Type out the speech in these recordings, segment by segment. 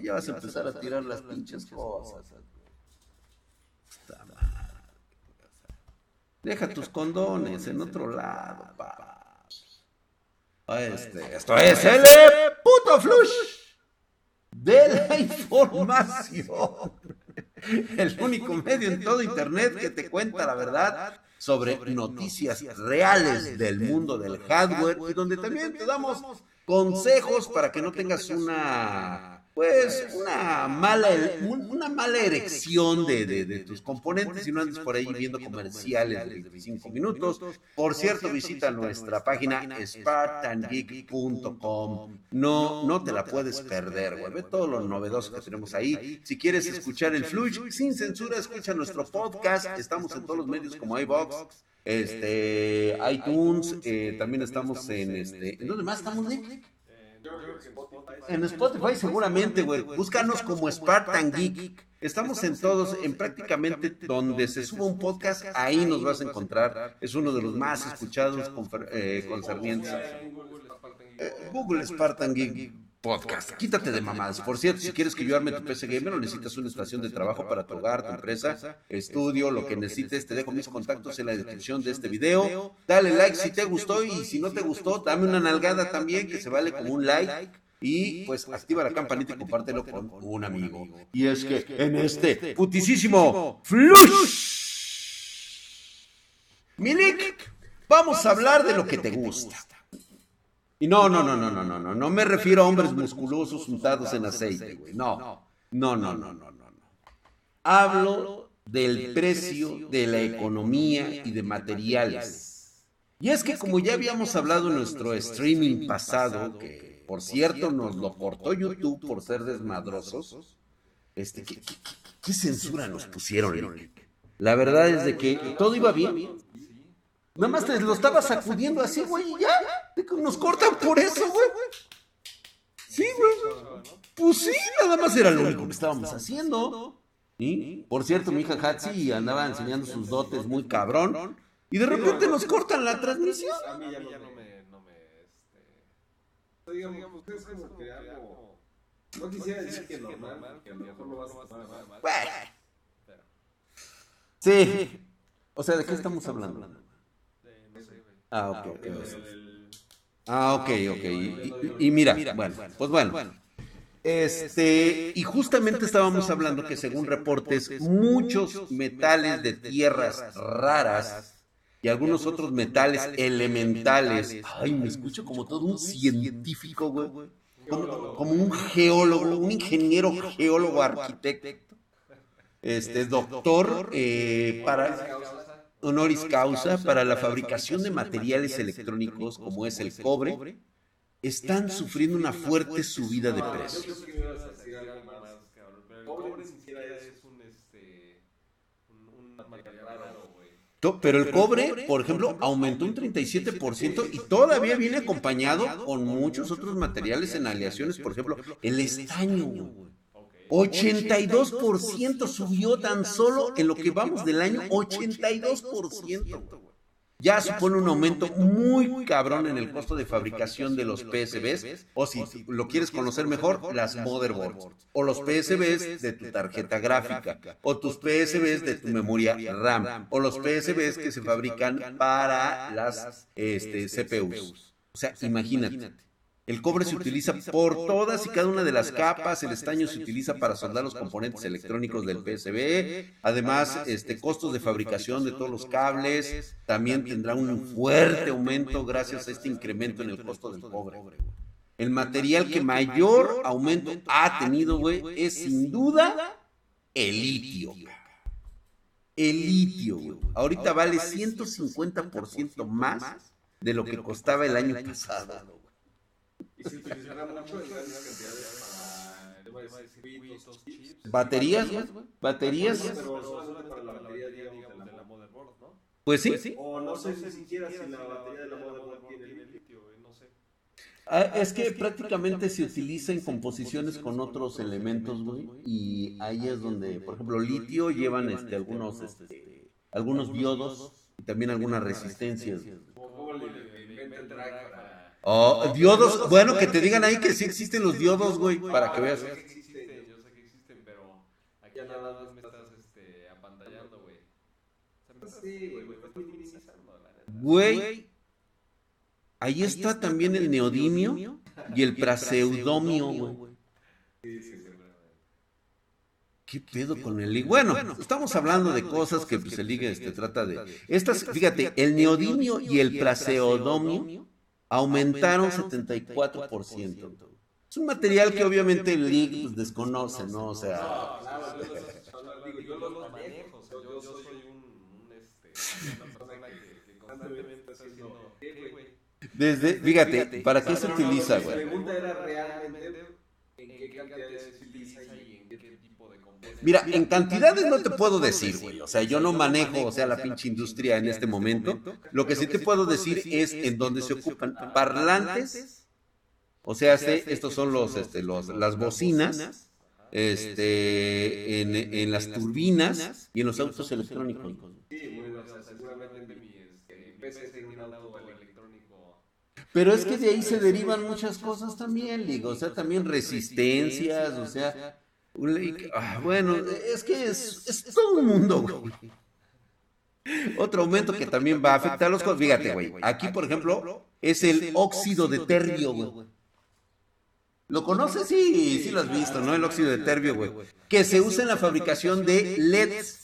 ya vas a empezar a tirar las pinches cosas. Deja tus condones en otro lado, pa. Este, esto es el puto flush de la información. El único medio en todo Internet que te cuenta la verdad sobre noticias reales del mundo del hardware y donde también te damos consejos para que no tengas una pues una mala, una mala erección de, de, tus componentes y no andes por ahí viendo comerciales de 25 minutos. Por cierto, visita nuestra página spartangeek.com. No, no te la puedes perder, güey. Ve todo lo novedoso que tenemos ahí. Si quieres escuchar el Flush sin censura, escucha nuestro podcast. Estamos en todos los medios como iBox, este, iTunes, eh, también estamos en este. ¿En dónde más estamos, Nick? En Spotify seguramente, güey. Búscanos como Spartan Geek. Estamos en todos, en prácticamente donde se suba un podcast, ahí nos vas a encontrar. Es uno de los más escuchados eh, concernientes. Google Spartan Geek podcast. Quítate de mamadas. Por cierto, si quieres que yo arme tu PC Gamer o necesitas una estación de trabajo para tu hogar, tu empresa, estudio, lo que necesites, te dejo mis contactos en la descripción de este video. Dale like si te gustó y si no te gustó, dame una nalgada también, que se vale como un like. Y pues activa la campanita y compártelo con un amigo. Y es que en este putisísimo flush. Milik, vamos a hablar de lo que te gusta. Y no, no, no, no, no, no, no, no me refiero a hombres musculosos untados en aceite, güey. No, no, no, no, no, no. Hablo del precio de la economía y de materiales. Y es que como ya habíamos hablado en nuestro streaming pasado, que por cierto nos lo cortó YouTube por ser desmadrosos, este, ¿qué, qué censura nos pusieron? La verdad es de que todo iba bien. Nada más te lo estaba sacudiendo así, güey, y ya. Nos cortan por eso, güey. Sí, güey. Pues sí, nada más era lo único que estábamos haciendo. Y, por cierto, mi hija Hatsi andaba enseñando sus dotes muy cabrón. Y de repente nos cortan la transmisión. A mí ya no me. No me este... Digamos, ustedes como que algo. No quisiera decir que normal, que a lo mejor lo vas a tomar mal. Sí. O sea, ¿de qué estamos hablando? Ah, ok. Ah, ok, ok. Y, mira, bueno, pues bueno. Este, y justamente estábamos hablando que según reportes, muchos metales de tierras raras y algunos otros metales elementales. Ay, me escucho como todo un científico, güey. Como, un geólogo, un ingeniero geólogo arquitecto. Este, doctor, eh, para honoris causa para la fabricación de materiales electrónicos como es el cobre, están sufriendo una fuerte subida de precios. Pero el cobre, por ejemplo, aumentó un 37% y todavía viene acompañado con muchos otros materiales en aleaciones, por ejemplo, el estaño. 82% subió tan solo en lo que vamos del año, 82%. Ya supone un aumento muy cabrón en el costo de fabricación de los PSBs, o si lo quieres conocer mejor, las motherboards, o los PSBs de tu tarjeta gráfica, o tus PSBs de tu memoria RAM, o los PSBs que se fabrican para las este, CPUs. O sea, imagínate. El cobre se utiliza por todas y cada una de las capas, el estaño se utiliza para soldar los componentes electrónicos del PCB, además este costos de fabricación de todos los cables también tendrá un fuerte aumento gracias a este incremento en el costo del cobre. El material que mayor aumento ha tenido, güey, es sin duda el litio. El litio, güey. Ahorita vale 150% más de lo que costaba el año pasado. Y se utilizará mucho en grandes cantidades para baterías, baterías. para la batería, digamos, de la motherboard, ¿no? Pues sí. O no sé si siquiera si la batería de la motherboard tiene litio, no sé. Ah, es que prácticamente se utiliza en composiciones con otros elementos, güey, y ahí es donde, por ejemplo, litio llevan este, algunos, este, algunos diodos y también algunas resistencias. ¿Cómo le inventan Oh, diodos, bueno, que te digan ahí que sí existen los diodos, güey, para que veas. nada más me estás este, apantallando, güey. Sí, güey, güey, me estás minimizando, la neta. Güey, ahí está también el neodimio y el praseudomio, güey. Sí, sí. ¿Qué pedo con el ligue? Bueno, estamos hablando de cosas que pues, el ligue este, trata de... Estas, fíjate, el neodimio y el praseodomio aumentaron 74%. Es un material que obviamente el ligue pues, desconoce, ¿no? O sea... Yo los- manejo, o sea, yo, soy un, un este, una persona que, que constantemente está haciendo. Desde, fíjate, ¿para qué se utiliza, Mi güey? pregunta era realmente en qué cantidades se utiliza y Mira, en cantidades no te puedo decir, güey. O sea, yo no manejo, o sea, la pinche industria en este momento. Lo que sí te puedo decir es en dónde se ocupan parlantes. O sea, se- estos son los, este, los, las bocinas, este, en, en las turbinas y en los autos electrónicos. Sí, bueno, o sea, seguramente mi este, PC tiene un auto electrónico. Pero es que de ahí se derivan muchas cosas también, digo, o sea, también resistencias, o sea, ah, bueno, es que es, es todo un mundo, güey. Otro aumento que también va a afectar a los... co- Fíjate, güey, aquí, por ejemplo, es el óxido de terbio, güey. ¿Lo conoces? Sí, sí lo has visto, ¿no? El óxido de terbio, güey. Que se usa en la fabricación de LEDs,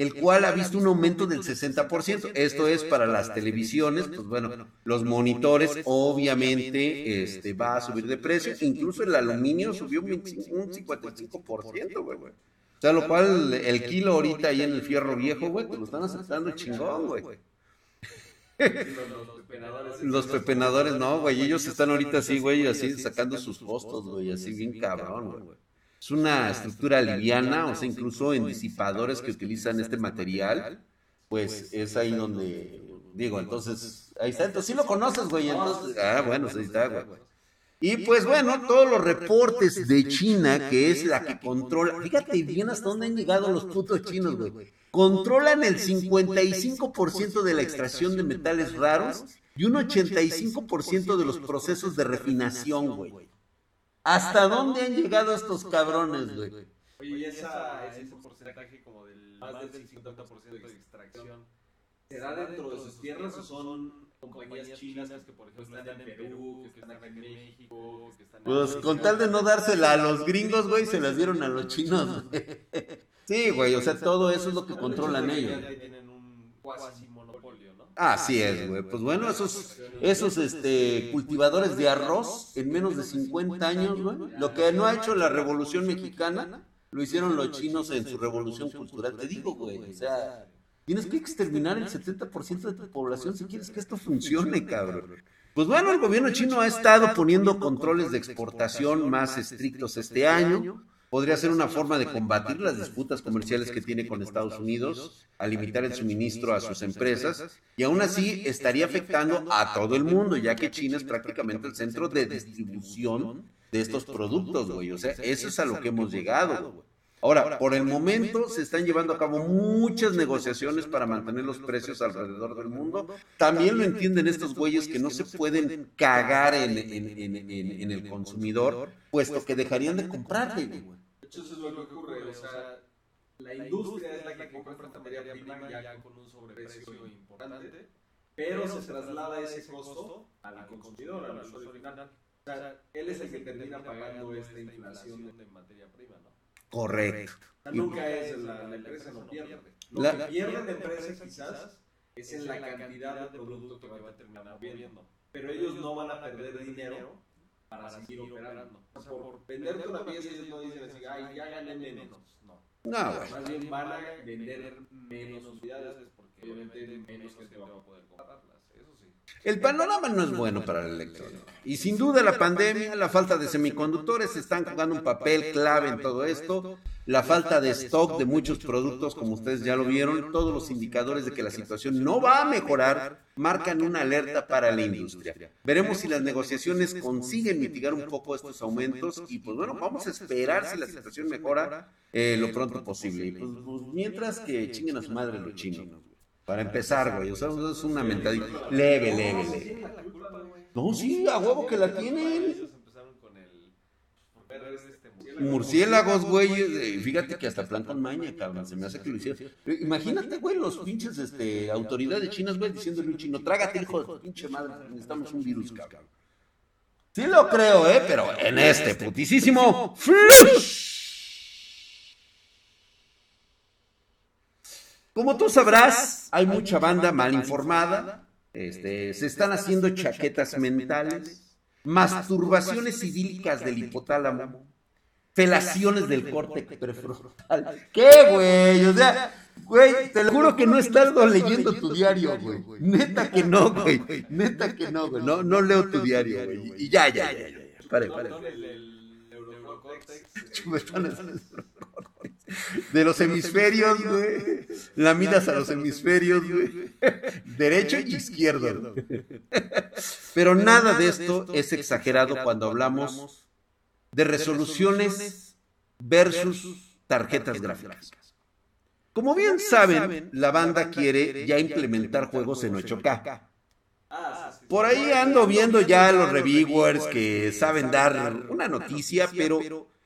el cual ha visto un aumento del 60%. Esto es para las televisiones, pues bueno, los monitores obviamente este, va a subir de precio. Incluso el aluminio subió un 25 un 55%, güey. O sea, lo cual el kilo ahorita ahí en el fierro viejo, güey, te lo están aceptando chingón, güey. los pepenadores. Los pepenadores, no, güey, ellos están ahorita así, güey, así sacando sus costos, güey, así bien cabrón, güey. Es una estructura liviana, o sea, incluso en disipadores que utilizan este material, pues es ahí donde, digo, entonces, ahí está, entonces sí lo conoces, güey, entonces, ah, bueno, ahí está, güey. Y pues bueno, todos los reportes de China, que es la que controla, fíjate bien hasta dónde han llegado los putos chinos, güey. Controlan el 55% de la extracción de metales raros y un 85% de los procesos de refinación, güey. ¿Hasta dónde han llegado estos cabrones, güey? Oye, y esa, ese porcentaje como del más del 50% de extracción. ¿Será dentro de sus tierras o son compañías chinas que, por ejemplo, están en Perú, que están aquí en México, que están en Pues con tal de no dársela a los gringos, güey, se las dieron a los chinos, güey. Sí, güey, o sea, todo eso es lo que controlan ellos. Ya tienen un cuasi. Así es, güey. Pues bueno, esos, esos este, cultivadores de arroz en menos de 50 años, güey. Lo que no ha hecho la revolución mexicana, lo hicieron los chinos en su revolución cultural. Te digo, güey, o sea, tienes que exterminar el 70% de tu población si quieres que esto funcione, cabrón. Pues bueno, el gobierno chino ha estado poniendo controles de exportación más estrictos este año. Podría ser una forma de combatir las disputas comerciales que tiene con Estados Unidos, a limitar el suministro a sus empresas, y aún así estaría afectando a todo el mundo, ya que China es prácticamente el centro de distribución de estos productos, güey. O sea, eso es a lo que hemos llegado, güey. Ahora, por el momento se están llevando a cabo muchas negociaciones para mantener los precios alrededor del mundo. También lo entienden estos güeyes que no se pueden cagar en, en- en- en- en el consumidor, puesto que dejarían de comprarle, güey. De hecho, eso es lo que ocurre. O sea, la industria es la que compra esta materia prima ya con un sobreprecio importante, pero se traslada ese costo al consumidor, al usuario final. O sea, él es el que termina pagando esta inflación de materia prima, ¿no? Correcto. Nunca es la, la empresa no pierde. Lo La- que pierde la empresa quizás es en la cantidad de producto que va a terminar moviendo. Pero ellos no van a perder dinero para seguir operando. O sea, por venderte una pieza ellos no dicen así, ay, ya gané menos. No. No, güey. Más bien van a vender menos unidades porque obviamente menos gente va a poder comprarlas. El panorama no es bueno para la electrónica. Y sin duda la pandemia, la falta de semiconductores están jugando un papel clave en todo esto. La falta de stock de muchos productos, como ustedes ya lo vieron, todos los indicadores de que la situación no va a mejorar marcan una alerta para la industria. Veremos si las negociaciones consiguen mitigar un poco estos aumentos y pues bueno, vamos a esperar si la situación mejora eh, lo pronto posible. Y pues, pues, mientras que chinguen a su madre los chinos. Para empezar, güey, o sea, es una mentalidad leve, leve, leve. No, sí, a huevo que la tienen. Ellos empezaron con el. ¿Por ver este Murciélagos, güey. eh, Fíjate que hasta plan con maña, cabrón. Se me hace que lo hicieron. Imagínate, güey, los pinches este, autoridades chinas, güey, diciéndole un chino, trágate, hijo de pinche madre, necesitamos un virus, cabrón. Sí lo creo, ¿eh? Pero en este putisísimo flush. Como tú sabrás, hay mucha banda mal informada. Este, se están haciendo chaquetas mentales, masturbaciones idílicas del hipotálamo, felaciones del córtex prefrontal. ¿Qué, güey? O sea, güey, te lo juro que no he estado leyendo tu diario, güey. Neta que no, güey. Neta que no, güey. No, no leo tu diario, güey. Y ya, ya, ya, ya. Pare, pare. El, el neurocórtex. Chupetones de los hemisferios, güey. Lamidas a los hemisferios, güey. Derecho y izquierdo. güey. Pero nada de esto es exagerado cuando hablamos de resoluciones versus tarjetas gráficas. Como bien saben, la banda quiere ya implementar juegos en 8K. Ah. Por ahí ando viendo ya los reviewers que saben dar una noticia, pero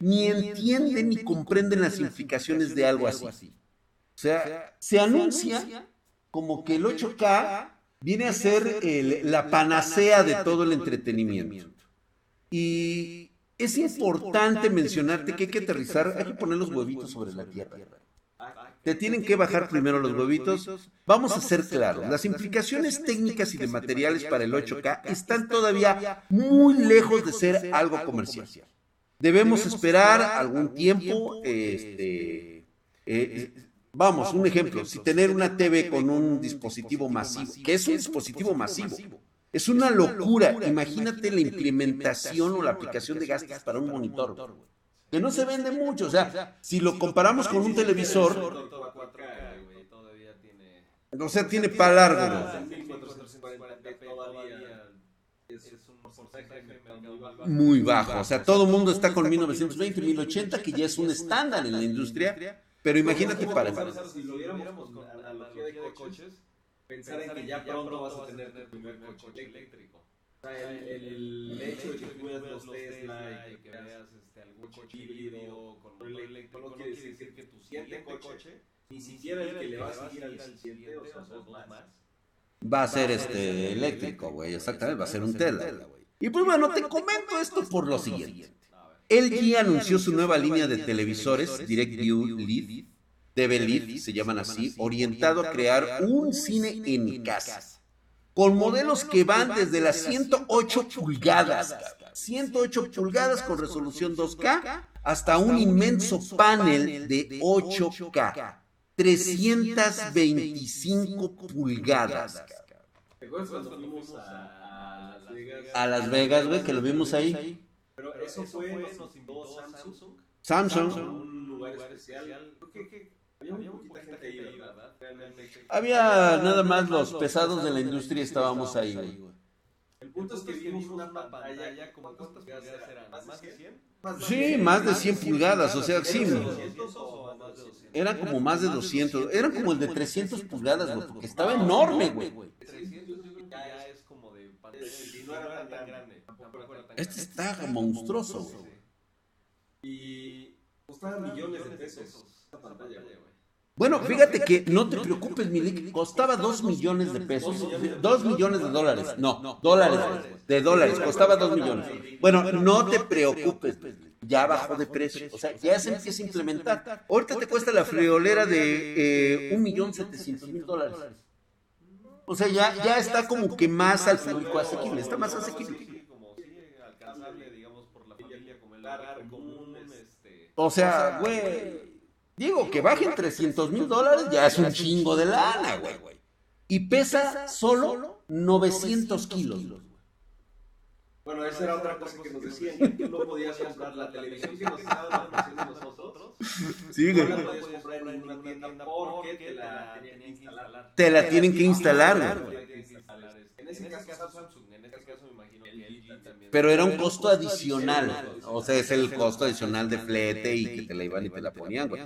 ni entienden ni comprenden las implicaciones de algo así. O sea, se anuncia como que el 8K viene a ser la panacea de todo el entretenimiento. Y es importante mencionarte que hay que aterrizar, hay que poner los huevitos sobre la tierra. Te tienen que bajar primero los huevitos. Vamos a ser claros, las implicaciones técnicas y de materiales para el 8K están todavía muy lejos de ser algo comercial. Debemos esperar algún tiempo, este, eh, vamos, un ejemplo, si tener una TV con un dispositivo masivo, que es un dispositivo masivo, es una locura. Imagínate la implementación o la aplicación de gastos para un monitor, que no se vende mucho. O sea, si lo comparamos con un televisor, Todo 4K, güey, todavía tiene. o sea, tiene para largo. ¿no? 1440p todavía es muy bajo. O sea, todo el mundo está con 1920, 1080, que ya es un estándar en la industria. Pero imagínate para... Si lo viéramos con analogía de coches, pensar en que ya pronto vas a tener tu primer coche eléctrico. O sea, el, el hecho de que tú veas los Tesla y que veas este, algún coche híbrido con eléctrico, eléctrico, no quiere decir que tu siguiente coche, ni siquiera el que le va a seguir al siguiente, o sea, dos más. Va a ser este eléctrico, güey. Exactamente, va a ser un Tesla. güey. Y pues bueno, te comento esto por lo siguiente. LG anunció su nueva línea de televisores, DirectView LED, DV se llaman así, orientado a crear un cine en casa. Con modelos que van desde las 108 pulgadas, cabrón, 108 pulgadas con resolución 2K, hasta un inmenso panel de 8K, 325 pulgadas. cabrón. ¿Te acuerdas cuando fuimos a, a Las Vegas? A Las Vegas, güey, que lo vimos ahí. Pero eso fue, nos invitó Samsung a Samsung. un lugar especial. Creo que había muy poquita gente ahí, ¿verdad? Realmente. Había nada más los pesados de la industria estábamos ahí, güey. El punto es que vimos una pantalla ya como cuántas pulgadas eran, más de 100? Sí, más de 100 pulgadas, o sea, sí. ¿Eran 200 o más de 200? Eran como más de 200, eran como el de 300 pulgadas, güey, porque estaba enorme, güey. 300 yo creo que ya es como de pantalla Sí, y no era tan grande. Tampoco era tan Este está monstruoso, güey. Y costaba millones de pesos esa pantalla, güey. Bueno, fíjate que no te preocupes, Milik, costaba 2 millones de pesos, 2 millones de dólares, no, dólares, de dólares, costaba 2 millones. Bueno, no te preocupes, ya bajó de precio, o sea, ya se empieza a implementar. Ahorita te cuesta la friolera de eh, 1.700.000 dólares. O sea, ya, ya está como que más al público asequible, está más asequible. Sí, como sí, alcanzable, digamos, por la familia, como el hogar común, este... O sea, güey, digo que bajen 300 mil dólares, ya es un chingo de lana, güey. Y pesa solo 900 kilos. Bueno, esa era otra cosa que nos decían, que tú no podías comprar la televisión que nos estaban ofreciendo nosotros. Sí, No güey. la podías comprar en ninguna tienda porque te la tenían. Te la tienen que instalar, güey. En ese caso Samsung, en este caso me imagino que LG también. Pero era un costo adicional. O sea, es el costo adicional de flete y que te la iban y te la ponían, güey.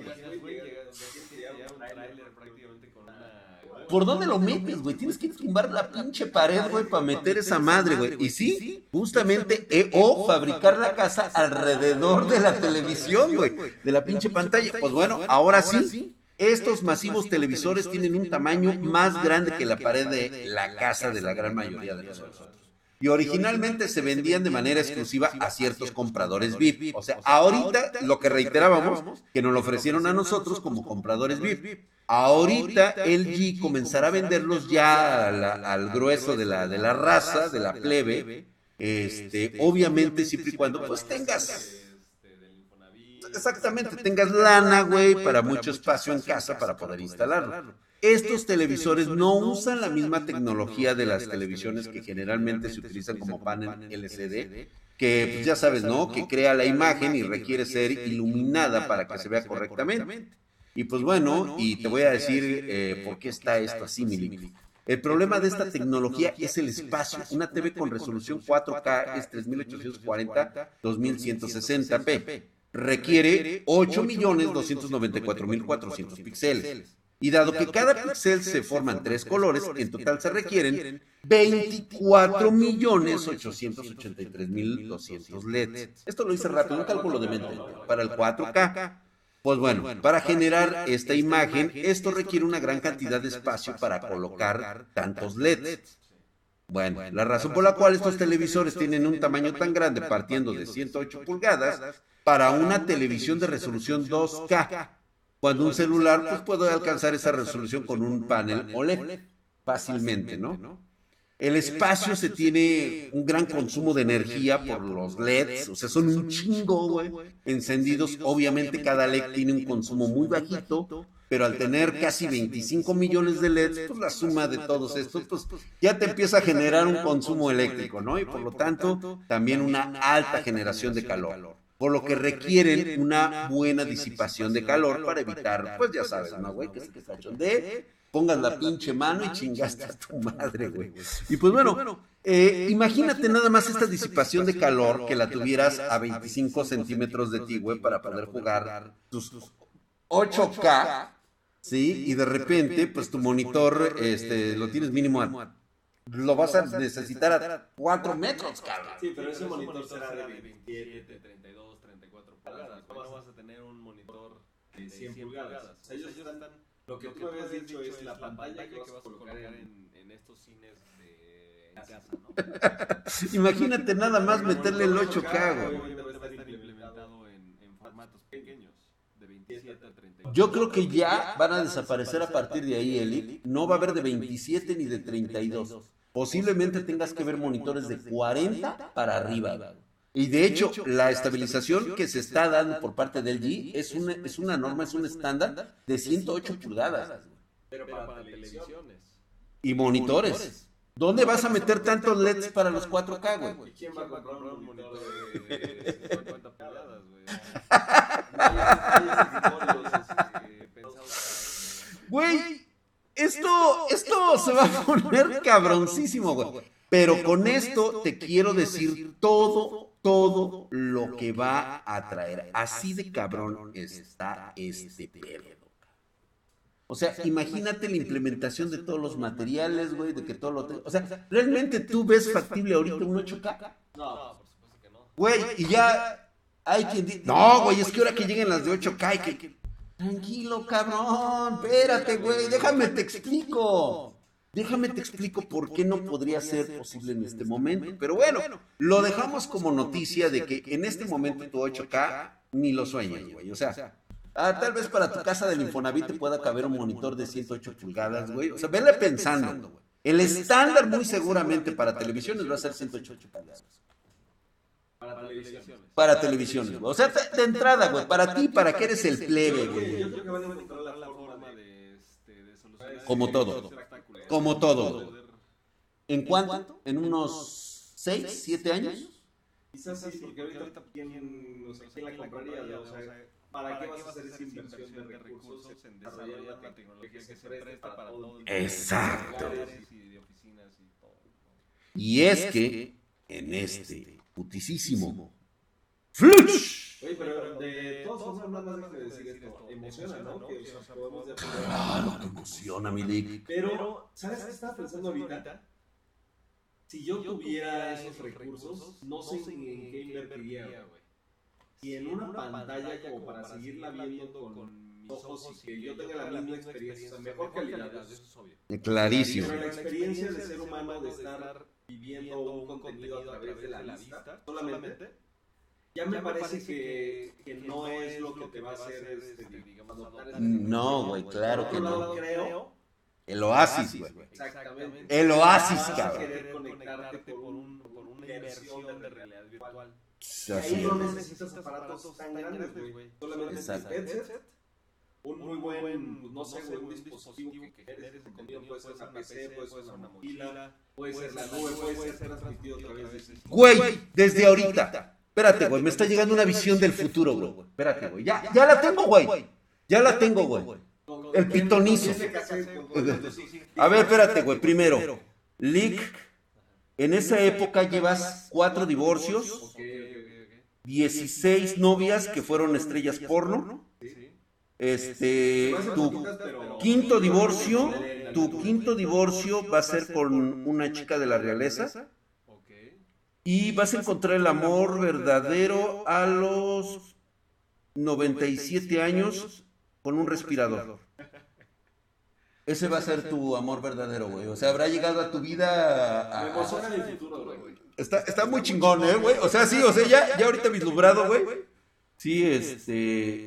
¿por dónde lo metes, güey? Tienes que tumbar la pinche pared, güey, para meter esa madre, güey. Y sí, justamente, eh, o fabricar la casa alrededor de la televisión, güey, de la pinche pantalla. Pues bueno, ahora sí, estos masivos televisores tienen un tamaño más grande que la pared de la casa de la gran mayoría de nosotros. Y originalmente se vendían de manera exclusiva a ciertos compradores VIP. O sea, ahorita lo que reiterábamos, que nos lo ofrecieron a nosotros como compradores VIP. Ahorita LG comenzará a venderlos ya al, grueso de la, de la raza, de la plebe. Este, obviamente siempre y cuando pues tengas exactamente, tengas lana, güey, para mucho espacio en casa para poder instalarlo. Estos televisores no usan la misma tecnología de las televisiones que generalmente se utilizan como panel LCD, que pues, ya sabes, ¿no? Que crea la imagen y requiere ser iluminada para que se vea correctamente. Y pues bueno, y te voy a decir eh, por qué está esto así, Mili. El problema de esta tecnología es el espacio. Una TV con resolución 4K es 3840-2160p requiere 8.294.400 píxeles. Y dado que cada píxel se forma en tres colores, en total se requieren 24.883.200 LEDs. Esto lo hice rápido, un cálculo de mente. Para el 4K, pues bueno, para generar esta imagen, esto requiere una gran cantidad de espacio para colocar tantos LEDs. Bueno, la razón por la cual estos televisores tienen un tamaño tan grande partiendo de 108 pulgadas para una televisión de resolución 2K, cuando un celular pues, puede alcanzar esa resolución con un panel OLED fácilmente, ¿no? El espacio se tiene un gran consumo de energía por los LEDs, o sea, son un chingo, güey, encendidos. Obviamente cada LED tiene un consumo muy bajito, pero al tener casi 25 millones de LEDs, pues la suma de todos estos, pues ya te empieza a generar un consumo eléctrico, ¿no? Y por lo tanto, también una alta generación de calor por lo que requieren una buena disipación de calor para evitar, pues ya sabes, ¿no, güey? Que se de pongas la pinche mano y chingaste a tu madre, güey. Y pues bueno, eh, imagínate nada más esta disipación de calor que la tuvieras a 25 centímetros de ti, güey, para poder jugar tus 8K, ¿sí? Y de repente, pues tu monitor, este, lo tienes mínimo a lo vas a necesitar a 4 metros, cabrón. Sí, pero ese monitor será de 27, 32, 34 pulgadas. No vas a tener un monitor de 100 pulgadas. O sea, ellos están... Lo que tú me habías dicho es la pantalla que vas a colocar en, en estos cines de casa, ¿no? Imagínate nada más meterle el 8K, güey. Va a estar implementado en, en formatos pequeños. De 27 a 32. Yo creo que ya van a desaparecer a partir de ahí, Eli. No va a haber de 27 ni de 32 posiblemente tengas que ver monitores de 40 para arriba. Y de hecho, la estabilización que se está dando por parte del G es una, es una norma, es un estándar de 108 pulgadas. Pero para televisiones. Y monitores. ¿Dónde vas a meter tantos LEDs para los 4K, güey? ¿Quién va a comprar un monitor de 50 pulgadas, güey? Güey, esto, esto se va a poner cabroncísimo, güey. Pero con esto te quiero decir todo, todo lo que va a traer. Así de cabrón está este pedo. O sea, imagínate la implementación de todos los materiales, güey, de que todo lo... O sea, ¿realmente tú ves factible ahorita un 8K? No, por supuesto que no. Güey, y ya hay quien dice... No, güey, es que ahora que lleguen las de 8K y que... Tranquilo, cabrón, espérate, güey, déjame te explico. Déjame te explico por qué no podría ser posible en este momento. Pero bueno, lo dejamos como noticia de que en este momento tu 8K ni lo sueñas, güey. O sea, ah, tal vez para tu casa del Infonavit te pueda caber un monitor de 108 pulgadas, güey. O sea, vele pensando, güey. El estándar muy seguramente para televisiones va a ser 108 pulgadas. Para televisiones. Para televisiones, güey. O sea, de entrada, güey, para ti, para que eres el plebe, güey. Yo creo que van a encontrar la forma de, este, de solucionar Como todo. Como todo. ¿En cuánto? ¿En unos 6, 7 años? Quizás sí, porque ahorita quién, o sea, quién la compraría, o sea, ¿para qué vas a hacer esa inversión de recursos en desarrollar la tecnología que se presta para todo Exacto. y es que en este putisísimo Flush. Oye, pero de todas formas no nada más déjame decir esto, emociona, ¿no? Que, o sea, podemos de Claro, te emociona, mi Lick. Pero, ¿sabes qué estaba pensando ahorita? Si yo tuviera esos recursos, no sé en qué invertiría, güey. Si en una pantalla como para seguirla viendo con mis ojos y que yo tenga la misma experiencia, o sea, mejor calidad, eso es obvio. Clarísimo. Pero la experiencia de ser humano de estar viviendo un contenido a través de la vista, solamente, ya me parece que, que no es lo que te va a hacer, este, digamos, adoptar No, güey, claro que no. creo El oasis, güey. Exactamente. El oasis, cabrón. querer conectarte por, un, por una inversión de realidad virtual. Y Así ahí no es. necesitas aparatos tan grandes, güey. Solamente un Exacto. headset, un muy buen, no sé, güey, un dispositivo que genere ese contenido. Puede ser una PC, puede ser una mochila, puede ser la nube, puede ser transmitido a través de... Güey, desde ahorita. Espérate, güey, me está llegando una visión del futuro, güey. Espérate, güey. Ya, ya la tengo, güey. Ya la tengo, güey. El pitonizo. A ver, espérate, güey. Primero, Lick, en esa época llevas cuatro divorcios, Ok, ok, ok. 16 novias que fueron estrellas porno. Este, tu quinto divorcio, tu quinto divorcio va a ser con una chica de la realeza. Y vas a encontrar el amor verdadero a los 97 años con un respirador. Ese va a ser tu amor verdadero, güey. O sea, habrá llegado a tu vida. a- Me futuro, güey. Está, está muy chingón, ¿eh, güey? O sea, sí, o sea, ya, ya ahorita vislumbrado, güey. Sí, este.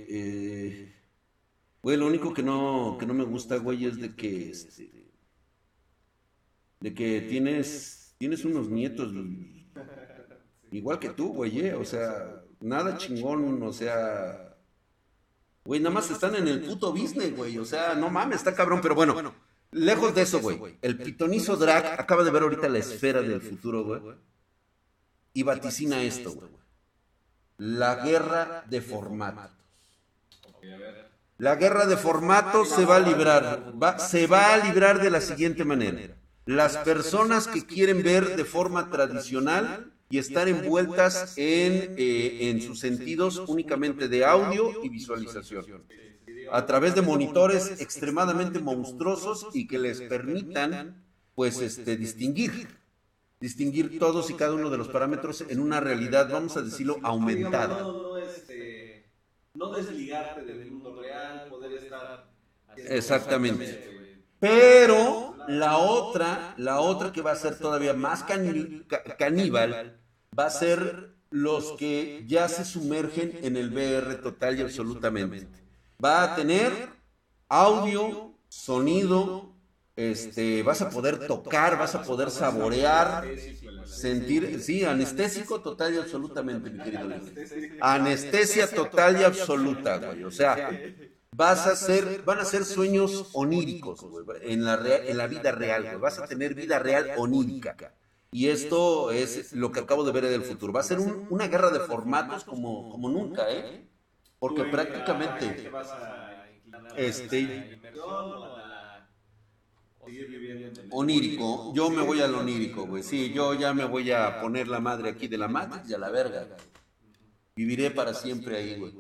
eh, Güey, lo único que no, que no me gusta, güey, es de que. Este, de que tienes. Tienes unos nietos. Igual que tú, güey, eh, O sea, nada chingón, o sea. Güey, nada más están en el puto business, güey. O sea, no mames, está cabrón, pero bueno. Lejos de eso, güey. El pitonizo drag acaba de ver ahorita la esfera del futuro, güey. Y vaticina esto, güey. La guerra de formatos. La guerra de formatos se va a librar. va- se va a librar de la siguiente manera. Las personas que quieren ver de forma tradicional y estar envueltas en, eh, en sus sentidos únicamente de audio y visualización a través de monitores extremadamente monstruosos y que les permitan, pues, este, distinguir, distinguir todos y cada uno de los parámetros en una realidad, vamos a decirlo, aumentada. No, desligarte del mundo real, poder estar... Exactamente. Pero la otra, la otra que va a ser todavía más caníbal, va a ser los que ya se sumergen en el VR total y absolutamente. Va a tener audio, sonido, este, vas a poder tocar, vas a poder saborear, sentir, sí, anestésico total y absolutamente, mi querido. Anestesia total y absoluta, güey. O sea, vas a ser, van a ser sueños oníricos, en la, en la vida real, güey. Vas a tener vida real onírica. Y esto es lo que acabo de ver en el futuro. Va a ser un- una guerra de formatos como, como nunca, ¿eh? Porque Tú en la- ¿Te prácticamente, Este- onírico, yo me voy al onírico, güey. Sí, yo ya me voy a poner la madre aquí de la Matrix y a la verga. Viviré para siempre ahí, güey.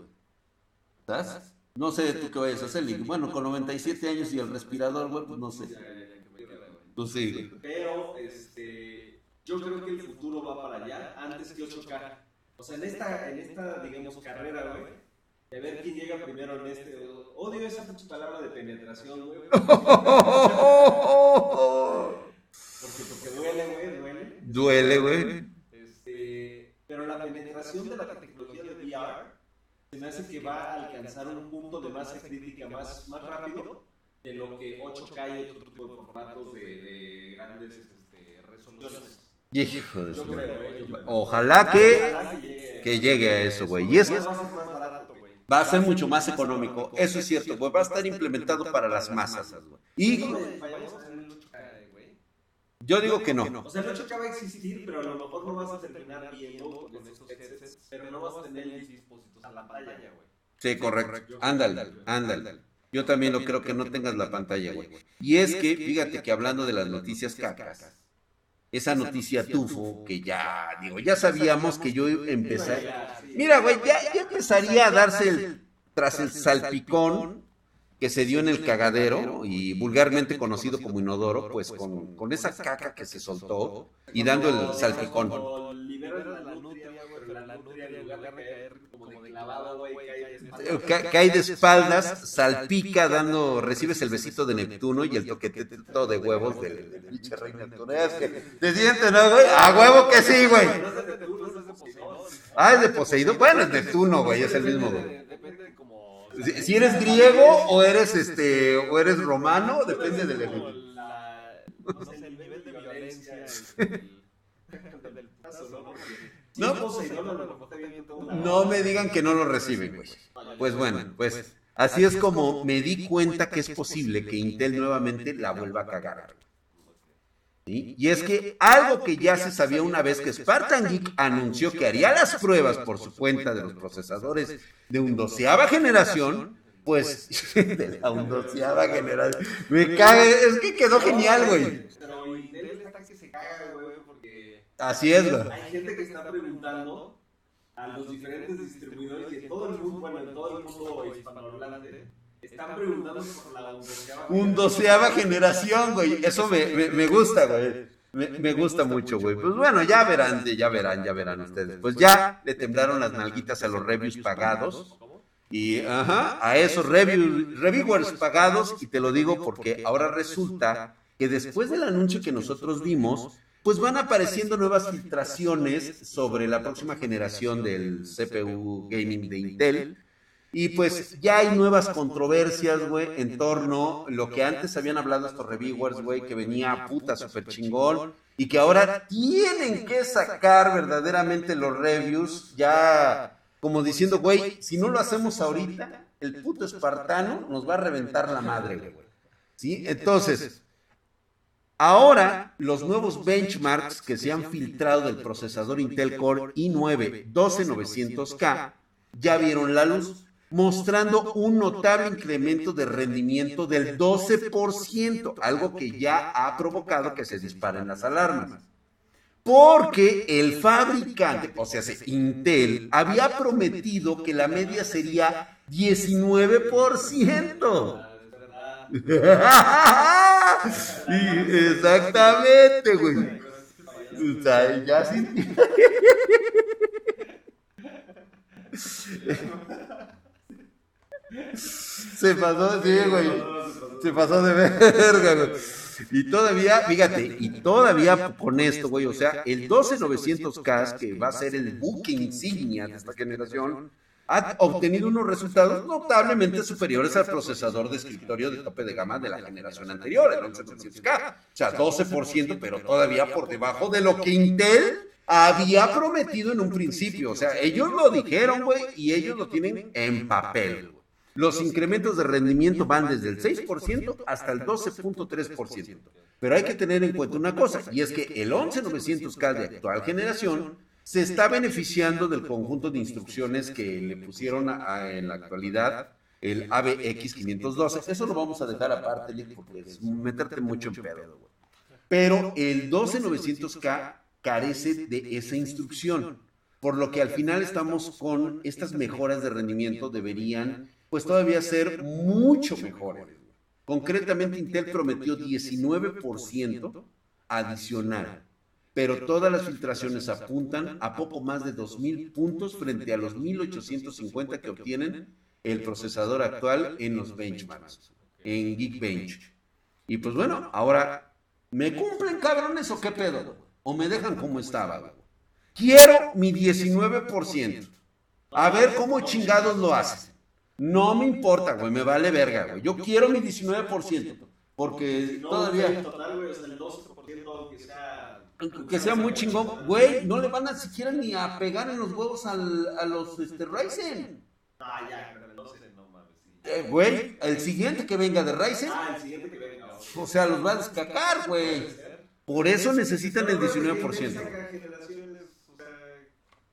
¿Estás? No sé tú qué vayas a hacer. Bueno, con 97 años y el respirador, güey, pues no sé. Tú sí, güey. Pero, este, yo creo que el futuro va para allá antes que 8K. O sea, en esta, en esta digamos, carrera, güey, de ver quién llega primero en este. Odio esa palabra de penetración, güey. Porque, porque duele, güey, duele. Duele, güey. Este, pero la penetración de la tecnología de VR se me hace que va a alcanzar un punto de masa crítica más, más rápido de lo que 8K y otro tipo de formatos de, de grandes este, resoluciones. Hijo de su-. Ojalá que, que llegue. que a eso, güey. Y es Va a ser más barato, güey. va a ser mucho más económico. Eso es cierto, güey. Va a estar implementado para las masas, güey. Y No, vayamos a hacer el 8K, güey. yo digo que no. O sea, el 8K va a existir, pero a lo mejor no vas a terminar viendo con esos headsets, pero no vas a tener el dispositivo a la pantalla, güey. Sí, correcto. Ándale, ándale. Yo también lo creo que no tengas la pantalla, güey. Y es que, fíjate que hablando de las noticias cacas, esa noticia tufo, que ya, digo, ya sabíamos que yo empecé. Mira, güey, ya, ya empezaría a darse el tras el salpicón que se dio en el cagadero y vulgarmente conocido como inodoro, pues con, con esa caca que se soltó y dando el salpicón. Cuando liberas la nutria, güey, pero la nutria en lugar de caer clavado, güey, cae de espaldas. Ca- Cae de espaldas, salpica dando, recibes el besito de Neptuno y el toquetito de huevos del pinche rey Neptuno. Es que te sientes, ¿no, güey? A huevo que sí, güey. No es de Neptuno, es de Poseidón. Ah, es de Poseidón. Bueno, es Neptuno, güey, es el mismo, güey. Si, si eres griego o eres este o eres romano, depende del la, no sé, el nivel de violencia del paso, ¿no? Porque si No. No me digan que no lo reciben, güey. Pues bueno, pues así es como me di cuenta que es posible que Intel nuevamente la vuelva a cagar. ¿Sí? Y es que algo que ya se sabía una vez que Spartan Geek anunció que haría las pruebas por su cuenta de los procesadores de un doceava generación, pues de la undoceava generación. Me caga, es que quedó genial, güey. Pero Intel está que se caga, güey, Así es, güey. hay gente que está preguntando a los diferentes distribuidores en todo el mundo, bueno, en todo el mundo hispanohablante, están preguntando por la undoceava Un doceava generación, güey. Eso me, me, me gusta, güey. Me, me gusta mucho, güey. Pues bueno, ya verán, ya verán, ya verán ustedes. Pues ya le temblaron las nalguitas a los reviews pagados. Y, ajá, a esos review- reviewers pagados. Y te lo digo porque ahora resulta que después del anuncio que nosotros dimos, pues van apareciendo nuevas filtraciones sobre la próxima generación del CPU gaming de Intel. Y pues ya hay nuevas controversias, güey, en torno a lo que antes habían hablado estos reviewers, güey, que venía puta super chingón y que ahora tienen que sacar verdaderamente los reviews ya como diciendo, güey, si no lo hacemos ahorita, el puto espartano nos va a reventar la madre, güey. ¿Sí? Entonces, ahora los nuevos benchmarks que se han filtrado del procesador Intel Core i9 12900K ya vieron la luz mostrando un notable incremento de rendimiento del 12%, algo que ya ha provocado que se disparen las alarmas. Porque el fabricante, o sea, Intel, había prometido que la media sería 19%. Sí, exactamente, güey. O sea, ya sí. Se pasó, sí, güey. Se pasó de verga, güey. Y todavía, fíjate, y todavía con esto, güey, o sea, el 12900K, que va a ser el buque insignia de esta generación, ha obtenido unos resultados notablemente superiores al procesador de escritorio de tope de gama de la generación anterior, el 11900K. O sea, 12%, pero todavía por debajo de lo que Intel había prometido en un principio. O sea, ellos lo dijeron, güey, y ellos lo tienen en papel. Los incrementos de rendimiento van desde el 6% hasta el 12.3%. Pero hay que tener en cuenta una cosa, y es que el 11900K de actual generación se está beneficiando del conjunto de instrucciones que le pusieron a- a- en la actualidad el ABX 512. Eso lo vamos a dejar aparte, Lick, porque es meterte mucho en pedo. güey. Pero el 12900K carece de esa instrucción, por lo que al final estamos con estas mejoras de rendimiento deberían pues todavía ser mucho mejores. Concretamente Intel prometió 19% adicional, pero todas las filtraciones apuntan a poco más de 2.000 puntos frente a los 1.850 que obtienen el procesador actual en los benchmarks, en Geekbench. Y pues bueno, ahora, ¿me cumplen cabrones o qué pedo? ¿O me dejan como estaba? güey? Quiero mi 19%. A ver cómo chingados lo hacen. No me importa, güey, me vale verga, güey. Yo quiero mi 19%. Porque todavía... total, güey, el 12%, aunque sea... Que sea muy chingón, güey, no le van a siquiera ni a pegar en los huevos al, a los este, Ryzen. Ah, ya, pero 12 No mames. Eh, güey, el siguiente que venga de Ryzen, Ah, el siguiente que venga. o sea, los va a descacar, güey. Por eso necesitan el 19%. Saca generaciones, o sea,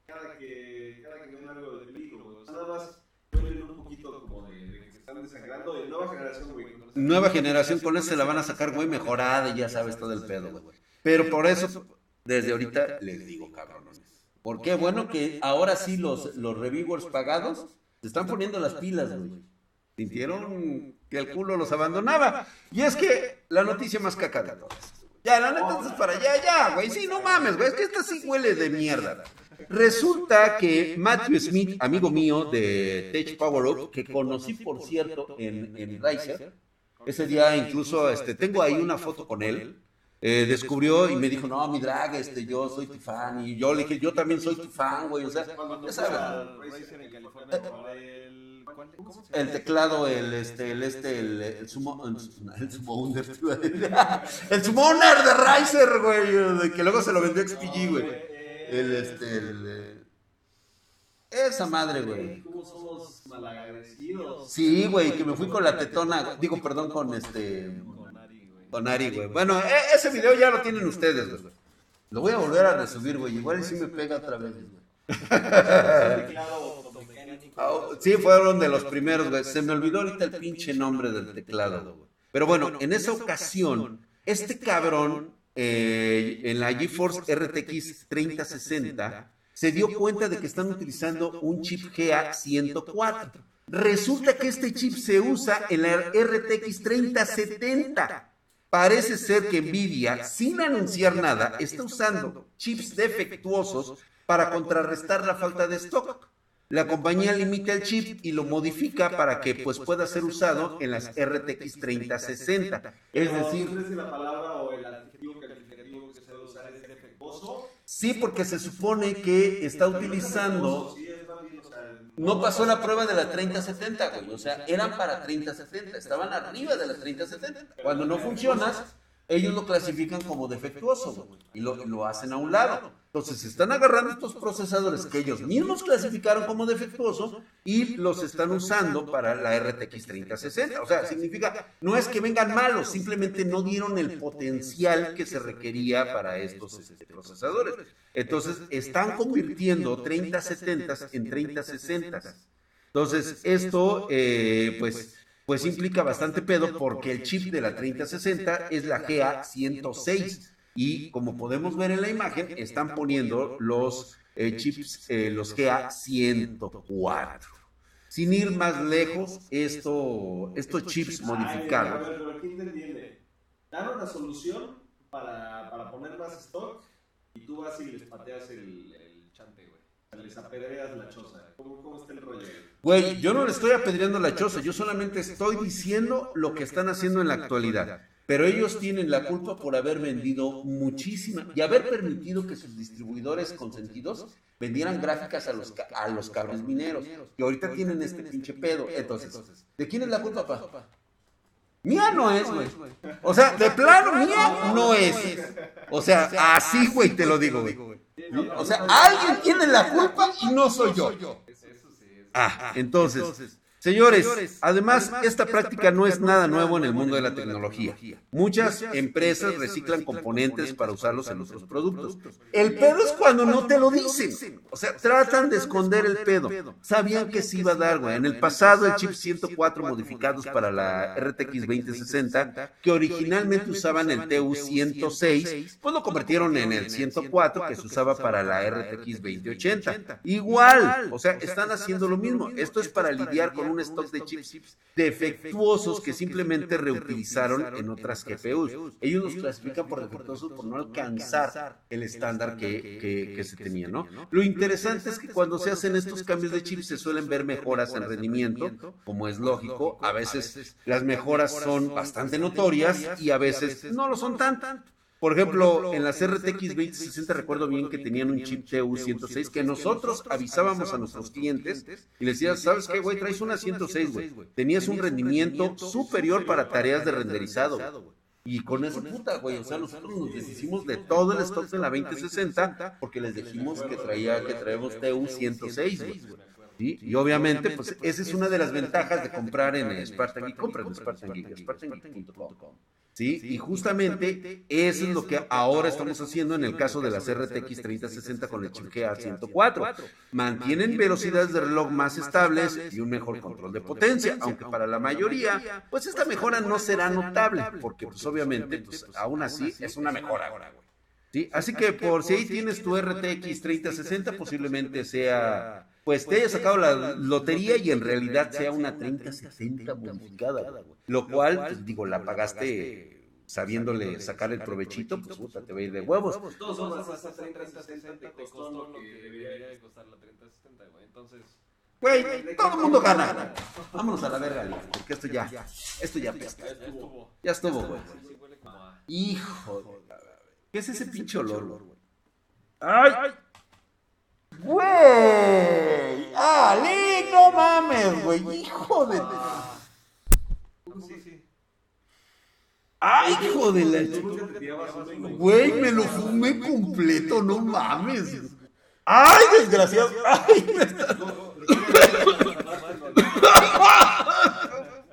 cada que, cada que ven algo de peligro, güey. O sea, nada más vuelven un poquito como de, de que se están desangrando de nueva generación, güey. Nueva generación con eso se la van a sacar, güey, mejorada y ya sabes todo el pedo, güey. Pero por eso, desde ahorita les digo, cabrones. ¿Por qué? Bueno, que ahora sí los, los reviewers pagados Se están poniendo las pilas, güey. Sintieron que el culo los abandonaba. Y es que la noticia más caca de todas. Ya, la neta, entonces para allá, ya, güey. Sí, no mames, güey. Es que esta sí huele de mierda. Resulta que Matthew Smith, amigo mío de Tech Power Up, que conocí, por cierto, en, en Riser, ese día incluso este, tengo ahí una foto con él. Eh, descubrió y me dijo, no, mi drag, este, yo soy tu fan. Y yo le dije, yo también soy tu fan, güey. O sea, ya sabes. El teclado, el este, el este, el, el sumo, el summoner de Riser, güey, que luego se lo vendió XPG, güey. El este, el, eh, esa madre, güey. ¿Cómo somos malagradecidos? Sí, güey, que me fui con la tetona, digo, perdón, con este, con Ari, güey. Bueno, e- ese video ya lo tienen ustedes, güey. Lo voy a volver a resubir, güey. Igual y si me pega otra vez, güey. Sí, fueron de los primeros, güey. Se me olvidó ahorita el pinche nombre del teclado, güey. Pero bueno, en esa ocasión, este cabrón, eh, en la GeForce RTX 3060, se dio cuenta de que están utilizando un chip GA104. Resulta que este chip se usa en la RTX 3070. Parece ser que Nvidia, sin anunciar nada, está usando chips defectuosos para contrarrestar la falta de stock. La compañía limita el chip y lo modifica para que pues, pueda ser usado en las RTX 3060. Es decir, ¿Crees que la palabra o el adjetivo calificativo que se debe usar es defectuoso? sí, porque se supone que está utilizando Sí, es válido, o sea, No pasó la prueba de la 3070, güey. O sea, eran para 3070. Estaban arriba de la 3070. Cuando no funcionas, ellos lo clasifican como defectuoso, güey. Y lo, lo hacen a un lado. Entonces, están agarrando estos procesadores que ellos mismos clasificaron como defectuoso y los están usando para la RTX 3060. O sea, significa, no es que vengan malos, simplemente no dieron el potencial que se requería para estos este, procesadores. Entonces, están convirtiendo 3070 en 3060. Entonces, esto, eh, pues, pues implica bastante pedo porque el chip de la 3060 es la GA106 y como podemos ver en la imagen, están poniendo los eh, chips, eh, los GA104. Sin ir más lejos, esto, estos chips modificados. a ver, pero aquí te entiende. Dan una solución para, para poner más stock y tú vas y les pateas el, el chante, güey. Les apedreas la choza. ¿Cómo, está el rollo? Güey, yo no le estoy apedreando la choza, yo solamente estoy diciendo lo que están haciendo en la actualidad. Pero ellos tienen la culpa por haber vendido muchísima y haber permitido que sus distribuidores consentidos vendieran gráficas a los, a los cabros mineros. Y ahorita tienen este pinche pedo. Entonces, ¿de quién es la culpa, pa? Mía no es, güey. O sea, de plano, mía no es. O sea, así, güey, te lo digo, güey. O sea, alguien tiene la culpa y no soy yo. Ah, entonces, señores, además, esta práctica no es nada nuevo en el mundo de la tecnología. Muchas empresas reciclan componentes para usarlos en otros productos. El pedo es cuando no te lo dicen. O sea, tratan de esconder el pedo. Sabían que se iba a dar, güey. En el pasado, el chip 104 modificados para la RTX 2060, que originalmente usaban el TU106, pues lo convirtieron en el 104 que se usaba para la RTX 2080. Igual, o sea, están haciendo lo mismo. Esto es para lidiar con un stock de chips defectuosos que simplemente reutilizaron en otras GPUs. Ellos los clasifican por defectuosos por no alcanzar el estándar que, que- que se tenía, ¿no? Lo interesante es que cuando se hacen estos cambios de chips se suelen ver mejoras en rendimiento, como es lógico. A veces las mejoras son bastante notorias y a veces no lo son tan. Por ejemplo, en las RTX 2060 recuerdo bien que tenían un chip TU106 que nosotros avisábamos a nuestros clientes y les decías, ¿sabes qué, güey? Traes una 106, güey. Tenías un rendimiento superior para tareas de renderizado. Y con eso, puta, güey, o sea, nosotros nos deshicimos de todo el stock de la 2060 porque les dijimos que traía, que traemos TU106, güey. ¿Sí? Y obviamente, pues esa es una de las ventajas de comprar en Spartan Geek. Compra en Spartan Geek, spartangeek.com. ¿Sí? Y justamente eso es lo que ahora estamos haciendo en el caso de las RTX 3060 con el chip GA104. Mantienen velocidades de reloj más estables y un mejor control de potencia, aunque para la mayoría, pues esta mejora no será notable, porque pues obviamente, pues aún así es una mejora ahora, güey. ¿Sí? Así que por si ahí tienes tu RTX 3060, posiblemente sea, pues te haya sacado la lotería y en realidad sea una 3070 modificada, güey. Lo cual, pues, digo, la pagaste sabiéndole sacar el provechito, pues puta, te va a ir de huevos. Todos somos hasta 30, 60 te costó lo que debería de costar la 3070, güey. Entonces. Güey, todo el mundo gana. Vámonos a la verga, porque esto ya, esto ya pesta. Ya estuvo. Ya estuvo, güey. Hijo de ¿Qué es ese pinche olor, güey? ¡Ay! ¡Güey! ¡Ale! ¡No mames, güey! ¡Hijo de... Sí, sí. ¡Ay, hijo de la... Güey, me lo fumé completo, no mames. ¡Ay, desgraciado! ¡Ay, me está-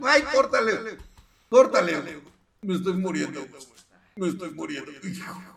¡Ay, córtale! ¡Córtale! Me estoy muriendo. Me estoy muriendo. Hijo.